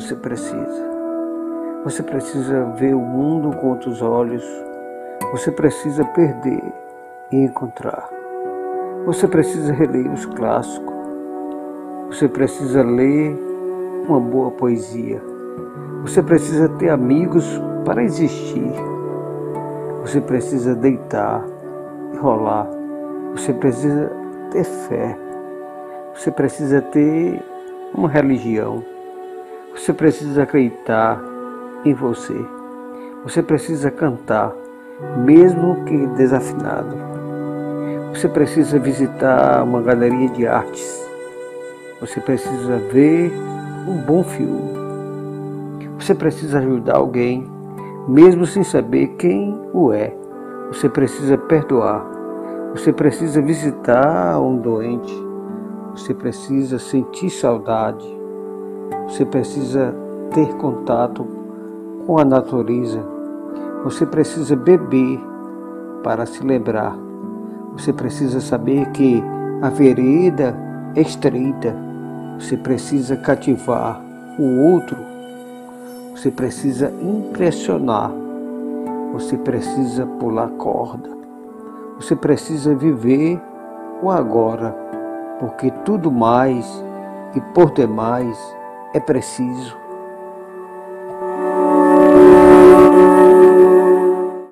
você precisa. Você precisa ver o mundo com outros olhos. Você precisa perder e encontrar. Você precisa reler os clássicos. Você precisa ler uma boa poesia. Você precisa ter amigos para existir. Você precisa deitar e rolar. Você precisa ter fé. Você precisa ter uma religião. Você precisa acreditar em você. Você precisa cantar, mesmo que desafinado. Você precisa visitar uma galeria de artes. Você precisa ver um bom filme. Você precisa ajudar alguém, mesmo sem saber quem o é. Você precisa perdoar. Você precisa visitar um doente. Você precisa sentir saudade. Você precisa ter contato com a natureza. Você precisa beber para se lembrar. Você precisa saber que a vereda é estreita. Você precisa cativar o outro. Você precisa impressionar. Você precisa pular corda. Você precisa viver o agora, porque tudo mais e por demais é preciso